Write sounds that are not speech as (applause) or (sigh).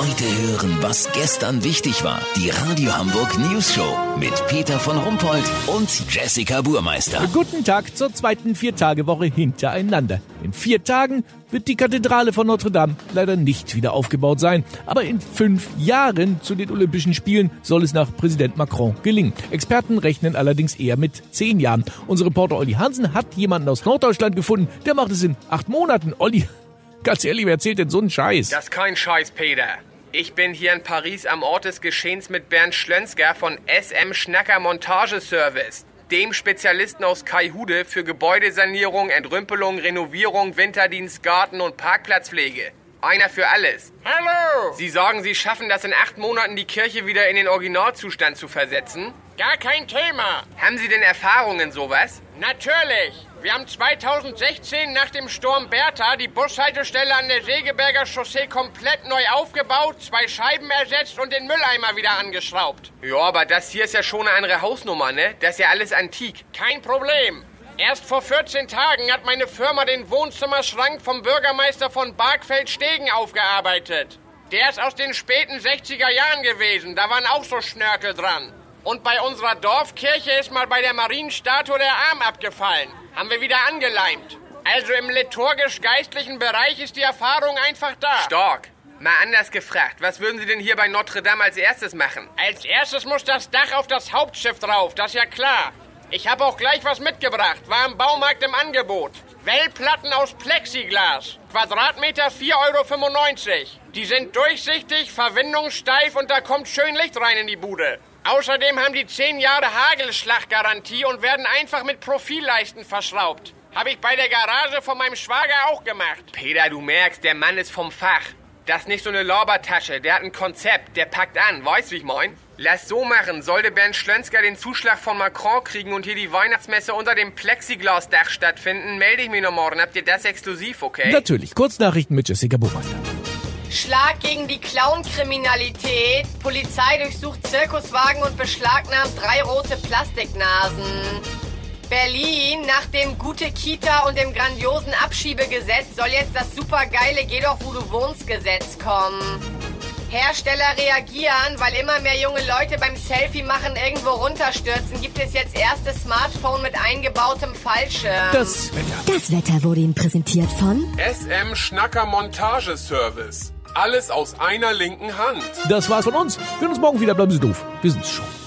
Heute hören, was gestern wichtig war. Die Radio Hamburg News Show mit Peter von Rumpold und Jessica Burmeister. Guten Tag zur zweiten Viertagewoche hintereinander. In vier Tagen wird die Kathedrale von Notre Dame leider nicht wieder aufgebaut sein. Aber in fünf Jahren zu den Olympischen Spielen soll es nach Präsident Macron gelingen. Experten rechnen allerdings eher mit zehn Jahren. Unser Reporter Olli Hansen hat jemanden aus Norddeutschland gefunden, der macht es in acht Monaten. Olli, (laughs) Ganz ehrlich, wer erzählt denn so einen Scheiß? Das ist kein Scheiß, Peter. Ich bin hier in Paris am Ort des Geschehens mit Bernd Schlönsker von SM Schnacker Montageservice, dem Spezialisten aus Kaihude für Gebäudesanierung, Entrümpelung, Renovierung, Winterdienst, Garten und Parkplatzpflege. Einer für alles. Hallo! Sie sagen, Sie schaffen das in acht Monaten, die Kirche wieder in den Originalzustand zu versetzen? Gar kein Thema. Haben Sie denn Erfahrungen sowas? Natürlich. Wir haben 2016 nach dem Sturm Bertha die Bushaltestelle an der Segeberger Chaussee komplett neu aufgebaut, zwei Scheiben ersetzt und den Mülleimer wieder angeschraubt. Ja, aber das hier ist ja schon eine andere Hausnummer, ne? Das ist ja alles antik. Kein Problem. Erst vor 14 Tagen hat meine Firma den Wohnzimmerschrank vom Bürgermeister von Barkfeld-Stegen aufgearbeitet. Der ist aus den späten 60er Jahren gewesen. Da waren auch so Schnörkel dran. Und bei unserer Dorfkirche ist mal bei der Marienstatue der Arm abgefallen. Haben wir wieder angeleimt. Also im liturgisch-geistlichen Bereich ist die Erfahrung einfach da. Stark. Mal anders gefragt, was würden Sie denn hier bei Notre Dame als erstes machen? Als erstes muss das Dach auf das Hauptschiff drauf, das ist ja klar. Ich habe auch gleich was mitgebracht. War im Baumarkt im Angebot. Wellplatten aus Plexiglas. Quadratmeter 4,95 Euro. Die sind durchsichtig, verwindungssteif und da kommt schön Licht rein in die Bude. Außerdem haben die 10 Jahre Hagelschlaggarantie und werden einfach mit Profilleisten verschraubt. Habe ich bei der Garage von meinem Schwager auch gemacht. Peter, du merkst, der Mann ist vom Fach. Das ist nicht so eine Lorbertasche. Der hat ein Konzept. Der packt an. Weißt du, wie ich mein? Lass so machen. Sollte Bernd Schlönsker den Zuschlag von Macron kriegen und hier die Weihnachtsmesse unter dem Plexiglasdach stattfinden, melde ich mich noch morgen. Habt ihr das exklusiv, okay? Natürlich. Kurznachrichten mit Jessica Buchmeister. Schlag gegen die Clown-Kriminalität. Polizei durchsucht Zirkuswagen und beschlagnahmt drei rote Plastiknasen. Berlin, nach dem Gute Kita und dem grandiosen Abschiebegesetz soll jetzt das supergeile Geh doch wo du wohnst Gesetz kommen. Hersteller reagieren, weil immer mehr junge Leute beim Selfie machen irgendwo runterstürzen, gibt es jetzt erste Smartphone mit eingebautem Fallschirm. Das Wetter. Das Wetter wurde Ihnen präsentiert von SM Schnacker Montageservice. Alles aus einer linken Hand. Das war's von uns. Wir sehen uns morgen wieder. Bleiben Sie doof. Wir sind's schon.